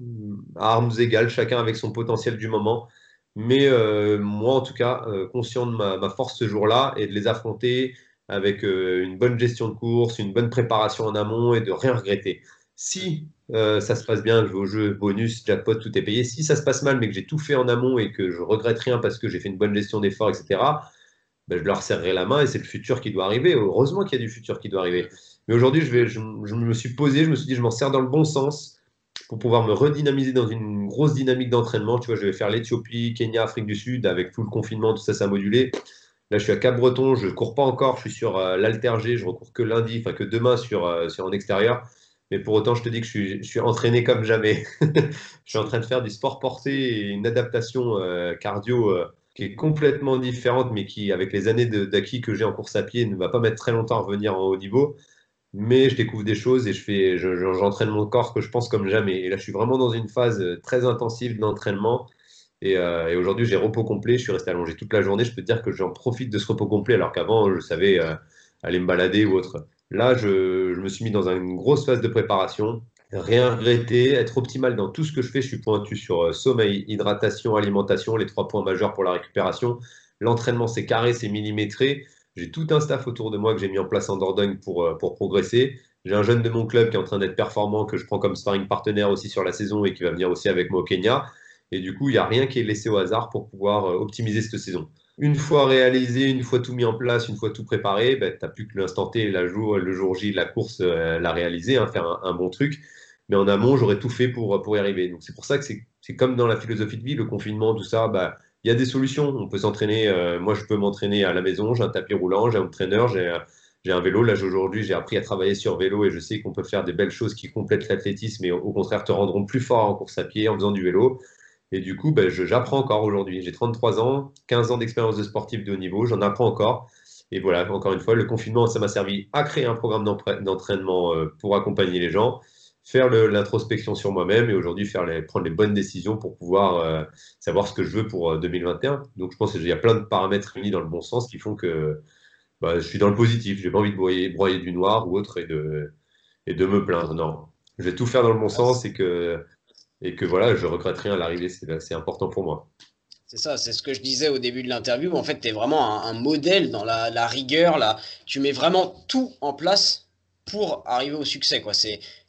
à armes égales, chacun avec son potentiel du moment. Mais euh, moi, en tout cas, euh, conscient de ma, force ce jour-là et de les affronter avec euh, une bonne gestion de course, une bonne préparation en amont et de rien regretter. Si ça se passe bien, je vais au jeu, bonus, jackpot, tout est payé. Si ça se passe mal, mais que j'ai tout fait en amont et que je regrette rien parce que j'ai fait une bonne gestion d'efforts, etc., ben, je leur serrerai la main et c'est le futur qui doit arriver. Heureusement qu'il y a du futur qui doit arriver. Mais aujourd'hui, je, je, je, me suis posé, je me suis dit, je m'en sers dans le bon sens pour pouvoir me redynamiser dans une grosse dynamique d'entraînement. Tu vois, je vais faire l'Éthiopie, Kenya, Afrique du Sud avec tout le confinement, tout ça, ça a modulé. Là, je suis à Cap-Breton, je ne cours pas encore, je suis sur euh, l'Altergé, je recours que lundi, enfin que demain sur, euh, sur en extérieur. Mais pour autant, je te dis que je suis, je entraîné comme jamais. (laughs) je suis en train de faire du sport porté et une adaptation euh, cardio qui est complètement différente, mais qui, avec les années d'acquis que j'ai en course à pied, ne va pas mettre très longtemps à revenir en haut niveau mais je découvre des choses et je fais, j'entraîne mon corps que je pense comme jamais. Et là, je suis vraiment dans une phase euh, très intensive d'entraînement. Et, euh, et aujourd'hui, j'ai repos complet. Je suis resté allongé toute la journée. Je peux te dire que j'en profite de ce repos complet, alors qu'avant, je savais euh, aller me balader ou autre. Là, je, je, me suis mis dans une grosse phase de préparation. Rien regretter, être optimal dans tout ce que je fais. Je suis pointu sur sommeil, hydratation, alimentation, les trois points majeurs pour la récupération. L'entraînement, c'est carré, c'est millimétré. J'ai tout un staff autour de moi que j'ai mis en place en Dordogne pour, euh, pour progresser. J'ai un jeune de mon club qui est en train d'être performant, que je prends comme sparring partenaire aussi sur la saison et qui va venir aussi avec moi au Kenya. Et du coup, il n'y a rien qui est laissé au hasard pour pouvoir euh, optimiser cette saison. Une fois réalisé, une fois tout mis en place, une fois tout préparé, ben, tu n'as plus que l'instant T, la jour, le jour J, la course, euh, la réaliser, hein, faire un, bon truc. Mais en amont, j'aurais tout fait pour, pour y arriver. Donc c'est pour ça que c'est comme dans la philosophie de vie, le confinement, tout ça, bah, il y a des solutions. On peut s'entraîner. Euh, moi, je peux m'entraîner à la maison. J'ai un tapis roulant, j'ai un entraîneur, j'ai un vélo. Là, aujourd'hui, j'ai appris à travailler sur vélo et je sais qu'on peut faire des belles choses qui complètent l'athlétisme et au contraire te rendront plus fort en course à pied en faisant du vélo. Et du coup, ben, j'apprends encore aujourd'hui. J'ai 33 ans, 15 ans d'expérience de sportif de haut niveau, j'en apprends encore. Et voilà, encore une fois, le confinement, ça m'a servi à créer un programme d'entraînement euh, pour accompagner les gens faire l'introspection sur moi-même et aujourd'hui faire prendre les bonnes décisions pour pouvoir euh, savoir ce que je veux pour 2021. Euh, Donc je pense qu'il y a plein de paramètres réunis dans le bon sens qui font que bah, je suis dans le positif. J'ai pas envie de broyer, broyer, du noir ou autre et de, et de me plaindre. Non, je vais tout faire dans le bon sens et que, et que voilà, je regrette rien à l'arrivée. C'est important pour moi. C'est ça, c'est ce que je disais au début de l'interview. En fait, tu es vraiment un, modèle dans la, rigueur. Là. Tu mets vraiment tout en place pour arriver au succès. Quoi.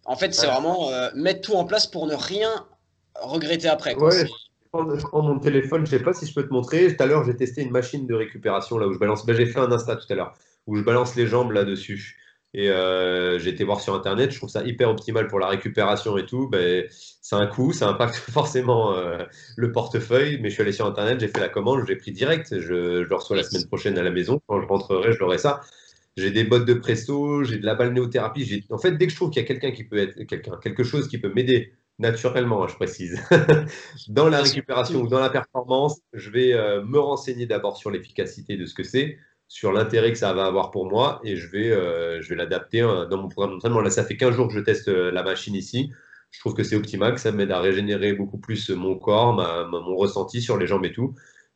En fait, c'est vraiment euh, mettre tout en place pour ne rien regretter après. Quoi. je, prends, mon téléphone, je sais pas si je peux te montrer. Tout à l'heure, j'ai testé une machine de récupération là où je balance. Ben, j'ai fait un Insta tout à l'heure où je balance les jambes là-dessus. Et euh, j'ai été voir sur Internet, je trouve ça hyper optimal pour la récupération et tout. Ben, c'est un coût, ça impacte (laughs) forcément euh, le portefeuille, mais je suis allé sur Internet, j'ai fait la commande, je l'ai pris direct. Je, le reçois la semaine prochaine à la maison. Quand je rentrerai, je l'aurai ça. J'ai des bottes de presto, j'ai de la balnéothérapie. En fait, dès que je trouve qu'il y a quelqu'un qui peut être quelqu'un, quelque chose qui peut m'aider naturellement, hein, je précise, (laughs) dans la récupération ou dans la performance, je vais euh, me renseigner d'abord sur l'efficacité de ce que c'est sur l'intérêt que ça va avoir pour moi et je vais, euh, je vais l'adapter hein, dans mon programme d'entraînement. Là, ça fait 15 jours que je teste euh, la machine ici. Je trouve que c'est optimal, que ça m'aide à régénérer beaucoup plus mon corps, mon ressenti sur les jambes et tout.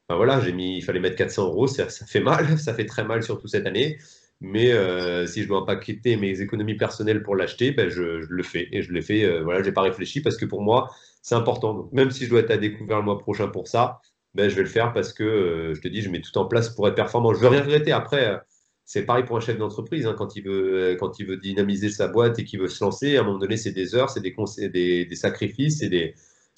Enfin, voilà, j'ai mis, il fallait mettre 400 euros, ça, fait mal, (laughs) ça fait très mal surtout cette année. Mais euh, si je dois pas quitter mes économies personnelles pour l'acheter, ben je, le fais. Et je le fais, voilà, j'ai pas réfléchi parce que pour moi, c'est important. même si je dois être à découvert le mois prochain pour ça, ben, je vais le faire parce que euh, je te dis, je mets tout en place pour être performant. Je veux rien regretter. Après, euh, c'est pareil pour un chef d'entreprise. Hein, quand, il veut, euh, quand il veut dynamiser sa boîte et qu'il veut se lancer, à un moment donné, c'est des heures, c'est des, des, des, sacrifices, c'est des,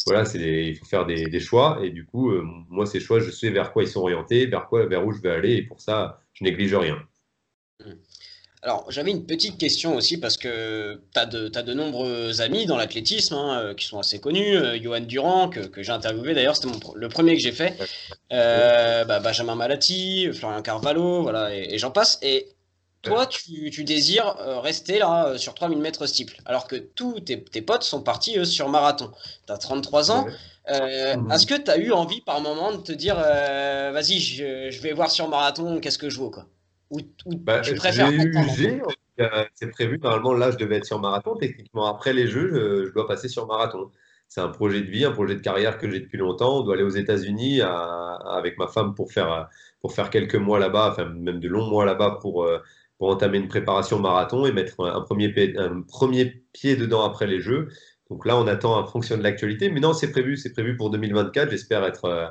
voilà, c'est il faut faire des, des, choix. Et du coup, moi, ces choix, je sais vers quoi ils sont orientés, vers, quoi, vers où je vais aller. Et pour ça, je néglige rien. Mmh. Alors, j'avais une petite question aussi parce que tu as, as, de nombreux amis dans l'athlétisme hein, euh, qui sont assez connus. Euh, Johan Durand, que, que j'ai interviewé d'ailleurs, c'était le premier que j'ai fait. Euh, bah, Benjamin Malati, Florian Carvalho, voilà, et, j'en passe. Et toi, tu, tu désires rester là sur 3000 mètres steeple, alors que tous tes, tes potes sont partis sur marathon. Tu as 33 ans. Mhm. Est-ce que tu as eu envie par moment de te dire, vas-y, je, je, vais voir sur marathon, qu'est-ce que je vaux quoi? Ou, bah, tu préfères C'est prévu, normalement, là, je devais être sur marathon. Techniquement, après les Jeux, je, dois passer sur marathon. C'est un projet de vie, un projet de carrière que j'ai depuis longtemps. On doit aller aux États-Unis avec ma femme pour faire, pour faire quelques mois là-bas, enfin même de longs mois là-bas pour, euh, pour entamer une préparation marathon et mettre un, premier, pied, un premier pied dedans après les Jeux. Donc là, on attend en fonction de l'actualité. Mais non, c'est prévu, c'est prévu pour 2024. J'espère être, euh,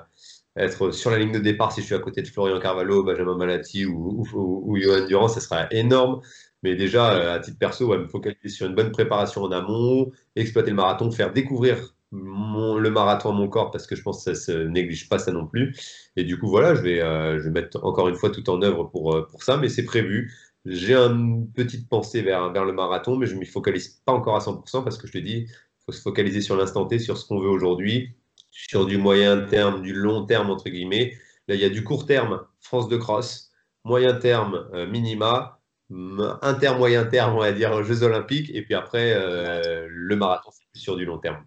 être sur la ligne de départ si je suis à côté de Florian Carvalho, Benjamin Malati ou, Johan Durand, ça sera énorme. Mais déjà, euh, à titre perso, ouais, me focaliser sur une bonne préparation en amont, exploiter le marathon, faire découvrir le marathon à mon corps parce que je pense que ça se néglige pas ça non plus. Et du coup, voilà, je vais, euh, je vais mettre encore une fois tout en œuvre pour, euh, pour ça, mais c'est prévu. J'ai une petite pensée vers, vers le marathon, mais je ne m'y focalise pas encore à 100% parce que je te dis, il faut se focaliser sur l'instant T, sur ce qu'on veut aujourd'hui sur du moyen terme, du long terme, entre guillemets. Là, il y a du court terme, France de cross, moyen terme, euh, minima, inter-moyen terme, on va dire, Jeux olympiques, et puis après, euh, le marathon, c'est sur du long terme.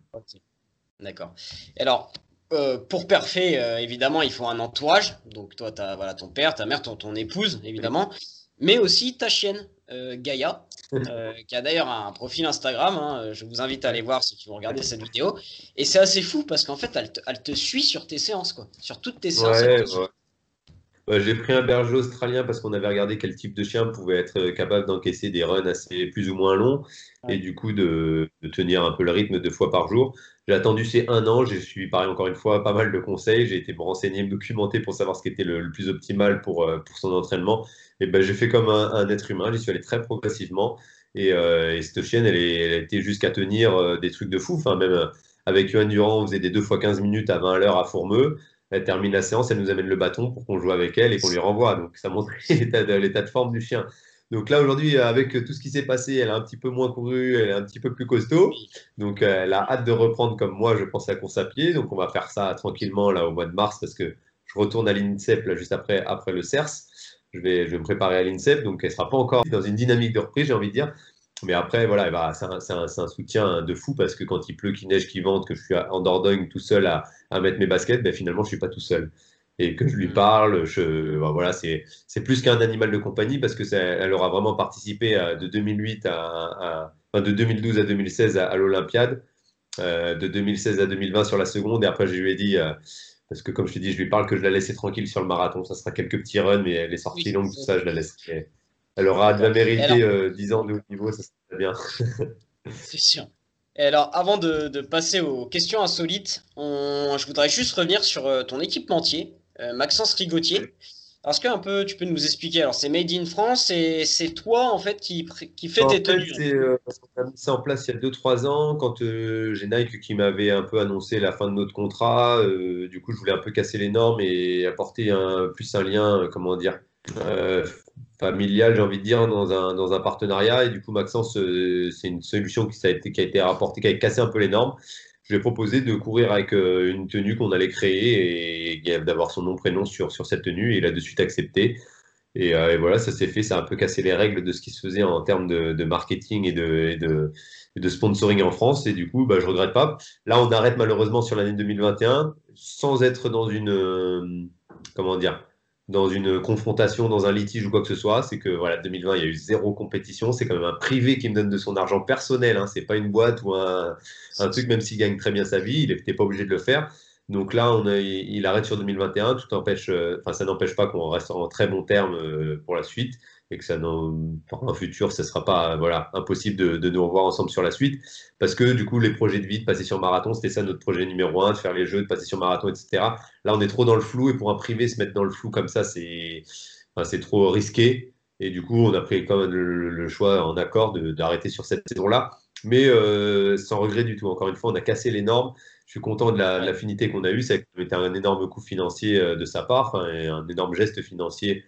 D'accord. Alors, euh, pour perfer, évidemment, il faut un entourage. Donc, toi, tu as voilà, ton père, ta mère, ton épouse, évidemment, mais aussi ta chienne, Gaïa. Euh, qui a d'ailleurs un profil Instagram. Hein, je vous invite à aller voir si tu veux regarder cette vidéo. Et c'est assez fou parce qu'en fait, elle te, elle te, suit sur tes séances, quoi. Sur toutes tes séances. J'ai pris un berger australien parce qu'on avait regardé quel type de chien pouvait être euh, capable d'encaisser des runs assez plus ou moins longs et du coup de, de, tenir un peu le rythme deux fois par jour. J'ai attendu ces un an, j'ai suivi pareil encore une fois pas mal de conseils, j'ai été me renseigner, me documenter pour savoir ce qui était le, le plus optimal pour, euh, pour son entraînement et ben, j'ai fait comme un, être humain, j'y suis allé très progressivement. Et, euh, cette chienne, elle, est, elle a été jusqu'à tenir euh, des trucs de fou. Enfin, même euh, avec Johan Durand, on faisait des 2 fois 15 minutes à 20 l'heure à Fourmeux. Elle termine la séance, elle nous amène le bâton pour qu'on joue avec elle et qu'on lui renvoie. Donc ça montre (laughs) l'état de, forme du chien. Donc là, aujourd'hui, avec tout ce qui s'est passé, elle a un petit peu moins couru, elle est un petit peu plus costaud. Donc elle a hâte de reprendre comme moi, je pense, à course à pied. Donc on va faire ça tranquillement là au mois de mars parce que je retourne à l'INSEP là, juste après, après le CERS je vais, je vais me préparer à l'INSEP, donc elle ne sera pas encore dans une dynamique de reprise, j'ai envie de dire. Mais après, voilà, c'est un, un, soutien de fou parce que quand il pleut, qu'il neige, qu'il vente, que je suis en Dordogne tout seul à, à mettre mes baskets, ben finalement, je ne suis pas tout seul. Et que je lui mm. parle, je, ben voilà, c'est plus qu'un animal de compagnie parce que elle aura vraiment participé de 2008 à, à, de 2012 à 2016 à, l'Olympiade, euh, de 2016 à 2020 sur la seconde. Et après, je lui ai dit, euh, parce que comme je te dis, je lui parle que je la laisser tranquille sur le marathon. Ça sera quelques petits runs, mais les sorties longues, tout ça, je la laisse. Elle aura de la mérité 10 euh, ans de haut niveau, ça serait bien. (laughs) c'est sûr. Et alors, avant de, passer aux questions insolites, je voudrais juste revenir sur euh, ton équipementier, euh, Maxence Rigotier. Est-ce que un peu, tu peux nous expliquer Alors, c'est Made in France et c'est toi, en fait, qui, qui fait tes tenues. C'est euh, on a mis ça en place il y a 2-3 ans, quand j'ai Nike qui m'avait un peu annoncé la fin de notre contrat. du coup, je voulais un peu casser les normes et apporter un, plus un lien, comment dire, familial, j'ai envie de dire, dans un, dans un partenariat. Et du coup, Maxence, euh, c'est une solution qui, a été, qui a été rapportée, qui a cassé un peu les normes. Je lui ai proposé de courir avec euh, une tenue qu'on allait créer et, d'avoir son nom, prénom sur, sur cette tenue. Et il a de suite accepté. Et, euh, voilà, ça s'est fait. Ça a un peu cassé les règles de ce qui se faisait en termes de, marketing et de, de, de, sponsoring en France. Et du coup, bah, je regrette pas. Là, on arrête malheureusement sur l'année 2021 sans être dans une. comment dire dans une confrontation, dans un litige ou quoi que ce soit, c'est que voilà, 2020, il y a eu zéro compétition. C'est quand même un privé qui me donne de son argent personnel. Hein. C'est pas une boîte ou un, truc, même s'il gagne très bien sa vie, il n'était pas obligé de le faire. Donc là, on il arrête sur 2021. Tout euh, ça n'empêche pas qu'on reste en très bon terme euh, pour la suite et que ça dans un futur, ce ne sera pas voilà, impossible de, nous revoir ensemble sur la suite. Parce que du coup, les projets de vie, de passer sur marathon, c'était ça notre projet numéro un, de faire les jeux, de passer sur marathon, etc. Là, on est trop dans le flou et pour un privé, se mettre dans le flou comme ça, c'est enfin, trop risqué. Et du coup, on a pris quand même le, choix en accord d'arrêter sur cette saison-là. Mais euh, sans regret du tout. Encore une fois, on a cassé les normes. Je suis content de l'affinité qu'on a eue. Ça a été un énorme coût financier euh, de sa part, un énorme geste financier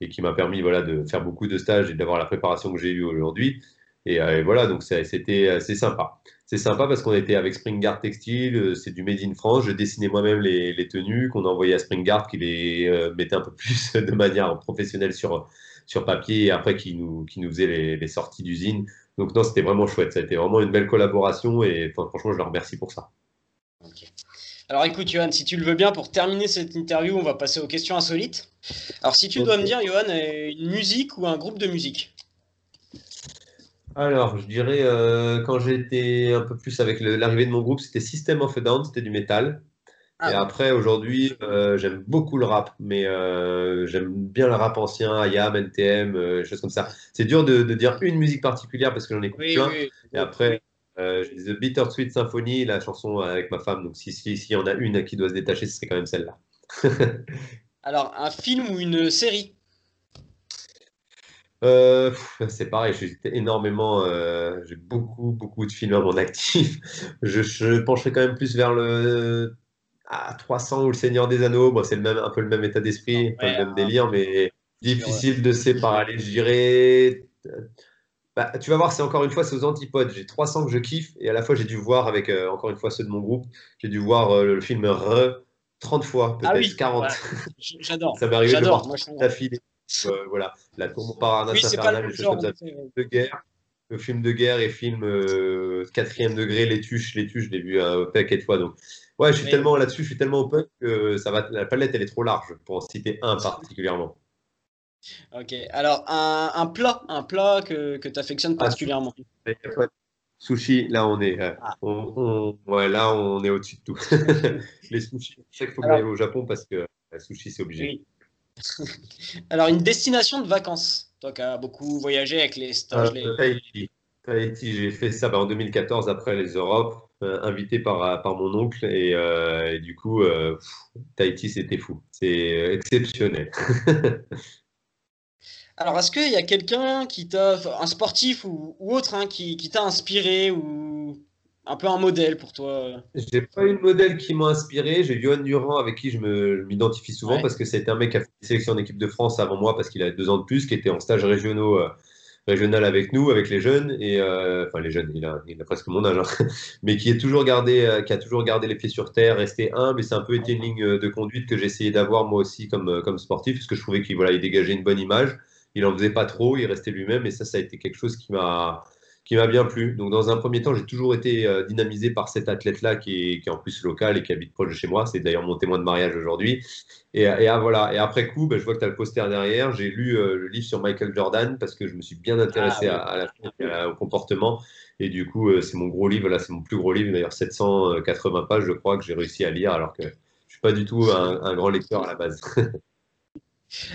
et qui m'a permis voilà, de faire beaucoup de stages et d'avoir la préparation que j'ai eue aujourd'hui. Et, euh, voilà, donc c'était assez sympa. C'est sympa parce qu'on était avec Springard Textile, euh, c'est du Made in France. Je dessinais moi-même les, tenues qu'on envoyait à Springard qui les euh, mettait un peu plus (laughs) de manière professionnelle sur, sur papier et après qui nous, qui nous faisait les, sorties d'usine. Donc non, c'était vraiment chouette. Ça a été vraiment une belle collaboration et franchement, je leur remercie pour ça. Alors écoute, Johan, si tu le veux bien, pour terminer cette interview, on va passer aux questions insolites. Alors si tu dois me dire, Johan, euh, une musique ou un groupe de musique alors, je dirais, euh, quand j'étais un peu plus avec l'arrivée de mon groupe, c'était System of a Down, c'était du métal. Ah et après, aujourd'hui, euh, j'aime beaucoup le rap, mais j'aime bien le rap ancien, IAM, NTM, choses comme ça. C'est dur de, dire une musique particulière parce que j'en écoute plein. Et après, euh, The Bittersweet Symphony, la chanson avec ma femme. Donc, s'il si, si y en a une qui doit se détacher, ce serait quand même celle-là. (laughs) Alors, un film ou une série? Euh, c'est pareil, j'ai énormément, euh, j'ai beaucoup, beaucoup de films à mon actif. (laughs) Je, je pencherai quand même plus vers le à 300 ou le Seigneur des Anneaux. Bon, c'est même, un peu le même état d'esprit, le même délire, mais difficile de séparer. Je dirais bah, tu vas voir, c'est encore une fois, c'est aux antipodes. J'ai 300 que je kiffe et à la fois, j'ai dû voir avec, euh, encore une fois, ceux de mon groupe, j'ai dû voir euh, le film Re 30 fois, peut-être ah oui, 40. J'adore. Ça m'est arrivé de voir d'affilée. Euh, voilà, La Tour Montparnasse oui, infernale, les choses comme ça. De guerre, le film de guerre et film quatrième degré, les tuches, les tuches, je l'ai vu un paquet de fois. Donc, ouais, je suis tellement là-dessus, je suis tellement open que ça va, la palette, elle est trop large pour en citer un particulièrement. Ok, alors un, plat, un plat que, que tu affectionnes ah, particulièrement. Sushi, là on est, euh, ah. on, ouais, là on est au-dessus de tout. (laughs) les sushis, c'est qu'il faut que au Japon parce que la sushi c'est obligé. (laughs) alors une destination de vacances, toi qui as beaucoup voyagé avec les stages. Euh, Tahiti, Tahiti j'ai fait ça bah, en 2014 après les Europes, euh, invité par, par mon oncle et, et du coup Tahiti c'était fou, c'est exceptionnel. (laughs) Alors, est-ce qu'il y a quelqu'un qui t'a, un sportif ou, autre, hein, qui, t'a inspiré ou un peu un modèle pour toi? J'ai pas eu de modèle qui m'a inspiré. J'ai Johan Durand avec qui je m'identifie souvent parce que c'était un mec qui a fait une sélection en équipe de France avant moi parce qu'il a deux ans de plus, qui était en stage régionaux. Euh, régional avec nous, avec les jeunes, et euh, enfin les jeunes, il a, presque mon âge, hein. (laughs) mais qui, est toujours gardé, euh, qui a toujours gardé les pieds sur terre, resté humble, et c'est un peu été une ligne de conduite que j'ai essayé d'avoir moi aussi comme, comme sportif, parce que je trouvais qu'il voilà, il dégageait une bonne image il en faisait pas trop, il restait lui-même et ça, ça a été quelque chose qui m'a qui m'a bien plu. Donc dans un premier temps, j'ai toujours été euh, dynamisé par cet athlète-là qui est, qui est, en plus local et qui habite proche de chez moi. C'est d'ailleurs mon témoin de mariage aujourd'hui. Et, et, ah, voilà. et après coup, ben, je vois que tu as le poster derrière. J'ai lu euh, le livre sur Michael Jordan parce que je me suis bien intéressé ah à, la, au comportement. Et du coup, euh, c'est mon gros livre. Là, c'est mon plus gros livre. D'ailleurs, 780 pages, je crois, que j'ai réussi à lire alors que je suis pas du tout un, un grand lecteur à la base. (laughs)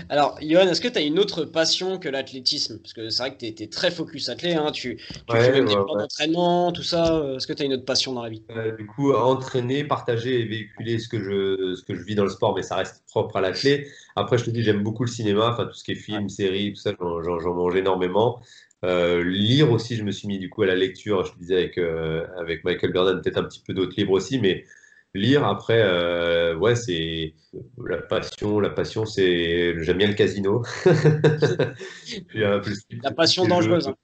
Alors, Johan, est-ce que tu as une autre passion que l'athlétisme? Parce que c'est vrai que tu es, très focus athlète, hein, tu, fais même des plans d'entraînement, tout ça. Est-ce que tu as une autre passion dans la vie? Euh, Du coup, entraîner, partager et véhiculer ce que, je, ce que je vis dans le sport, mais ça reste propre à l'athlète. Après, je te dis, j'aime beaucoup le cinéma, enfin tout ce qui est film, série, tout ça, j'en mange énormément. Euh, lire aussi, je me suis mis du coup à la lecture, je te disais avec, euh, avec Michael Burden, peut-être un petit peu d'autres livres aussi, mais lire après, euh, ouais, c'est la passion. La passion, c'est j'aime bien le casino. (laughs) la passion dangereuse. Hein.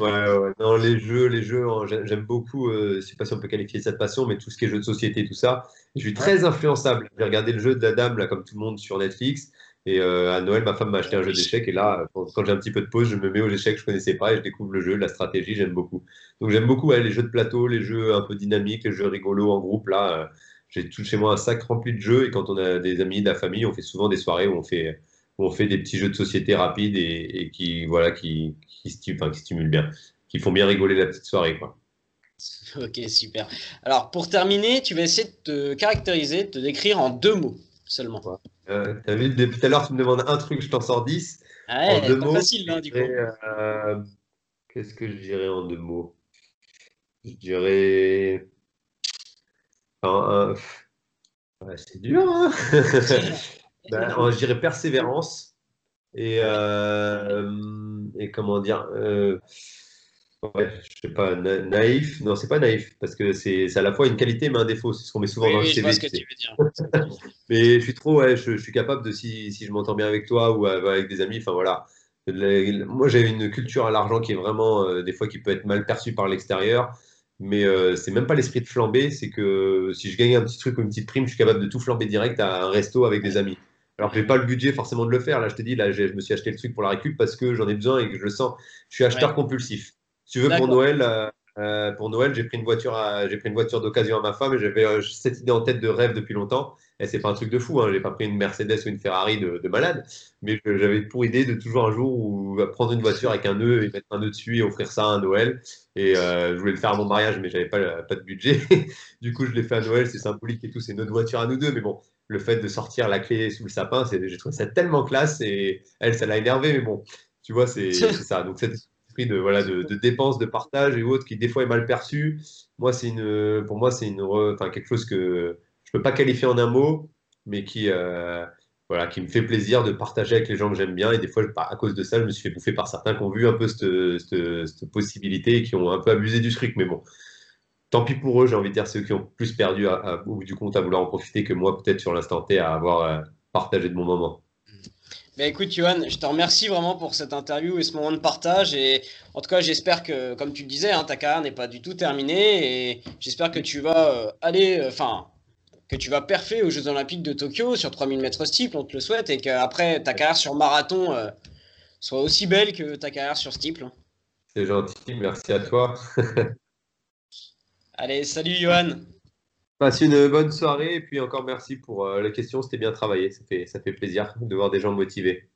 Ouais, ouais, non, les jeux, les jeux, j'aime beaucoup. je sais pas si on peut qualifier cette passion, mais tout ce qui est jeux de société, tout ça. Je suis très influençable. J'ai regardé le jeu de la dame là, comme tout le monde, sur Netflix. Et euh, à Noël, ma femme m'a acheté un jeu d'échecs. Et là, quand j'ai un petit peu de pause, je me mets aux échecs que je connaissais pas et je découvre le jeu, la stratégie, j'aime beaucoup. Donc j'aime beaucoup les jeux de plateau, les jeux un peu dynamiques, les jeux rigolos en groupe. Là, euh, j'ai tout chez moi un sac rempli de jeux. Et quand on a des amis, de la famille, on fait souvent des soirées où on fait, on fait des petits jeux de société rapides et, qui, voilà, qui, qui, stimulent bien, qui font bien rigoler la petite soirée. Quoi. (laughs) Ok, super. Alors, pour terminer, tu vas essayer de te caractériser, de te décrire en deux mots seulement. Euh, T'as vu, depuis tout à l'heure, tu me demandes un truc, je t'en sors dix. Ah ouais, en deux mots, facile, hein, du coup. Euh, Qu'est-ce que je dirais en deux mots? Je dirais. C'est dur, hein (laughs) ben, Je dirais persévérance. Et, euh, et comment dire euh, Ouais, je sais pas, naïf. Non, c'est pas naïf, parce que c'est à la fois une qualité mais un défaut. C'est ce qu'on met souvent dans le CV. ce que tu veux dire. (laughs) mais je suis trop, ouais, je, suis capable de, si, si je m'entends bien avec toi ou avec des amis, enfin voilà. Moi, j'ai une culture à l'argent qui est vraiment, euh, des fois, qui peut être mal perçue par l'extérieur. Mais euh, c'est même pas l'esprit de flamber, c'est que si je gagne un petit truc ou une petite prime, je suis capable de tout flamber direct à un resto avec des amis. Alors j'ai pas le budget forcément de le faire. Là, je te dis, là, je me suis acheté le truc pour la récup parce que j'en ai besoin et que je le sens. Je suis acheteur compulsif tu veux, pour Noël, euh, euh, pour Noël, j'ai pris une voiture, j'ai pris une voiture d'occasion à ma femme et j'avais cette idée en tête de rêve depuis longtemps. Et c'est pas un truc de fou, hein. j'ai pas pris une Mercedes ou une Ferrari de, malade, mais j'avais pour idée de toujours un jour où, prendre une voiture avec un nœud et mettre un nœud dessus et offrir ça à Noël. Et je voulais le faire à mon mariage, mais j'avais pas, pas de budget. (laughs) du coup, je l'ai fait à Noël, c'est symbolique et tout, c'est notre voiture à nous deux. Mais bon, le fait de sortir la clé sous le sapin, j'ai trouvé ça tellement classe et elle, ça l'a énervé, mais bon, tu vois, c'est ça. Donc, cette de, voilà, de, dépenses, de partage et autres qui des fois est mal perçu. Moi, c'est une, pour moi, c'est une, enfin, quelque chose que peux pas qualifier en un mot, mais qui, euh, voilà, qui me fait plaisir de partager avec les gens que j'aime bien. Et des fois, à cause de ça, je me suis fait bouffer par certains qui ont vu un peu cette, possibilité et qui ont un peu abusé du truc. Mais bon, tant pis pour eux, j'ai envie de dire ceux qui ont plus perdu à, ou du compte à vouloir en profiter que moi, peut-être sur l'instant T, à avoir euh, partagé de mon moment. Bah écoute, Johan, je te remercie vraiment pour cette interview et ce moment de partage. Et en tout cas, j'espère que, comme tu le disais, hein, ta carrière n'est pas du tout terminée. Et j'espère que tu vas euh, aller, enfin, que tu vas perfer aux Jeux Olympiques de Tokyo sur 3000 mètres steeple, on te le souhaite. Et qu'après, ta carrière sur marathon euh, soit aussi belle que ta carrière sur steeple. C'est gentil, merci à toi. (laughs) Allez, salut Johan. Passe une bonne soirée et puis encore merci pour euh, les questions, c'était bien travaillé, ça fait, ça fait plaisir de voir des gens motivés.